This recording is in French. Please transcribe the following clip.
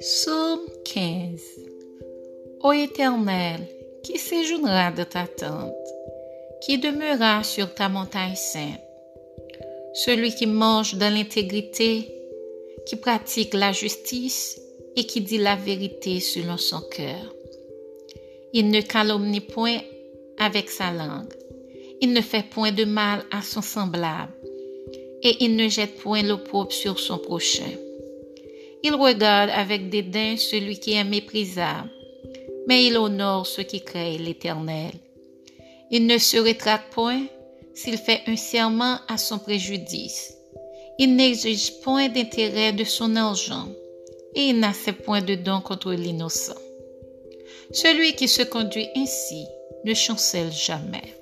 Psaume 15 Ô Éternel, qui séjournera de ta tente, qui demeura sur ta montagne sainte, celui qui mange dans l'intégrité, qui pratique la justice et qui dit la vérité selon son cœur. Il ne calomnie point avec sa langue, il ne fait point de mal à son semblable et il ne jette point l'opprobre sur son prochain. Il regarde avec dédain celui qui est méprisable, mais il honore ceux qui créent l'Éternel. Il ne se rétracte point s'il fait un serment à son préjudice. Il n'exige point d'intérêt de son argent, et il n'accepte point de don contre l'innocent. Celui qui se conduit ainsi ne chancelle jamais.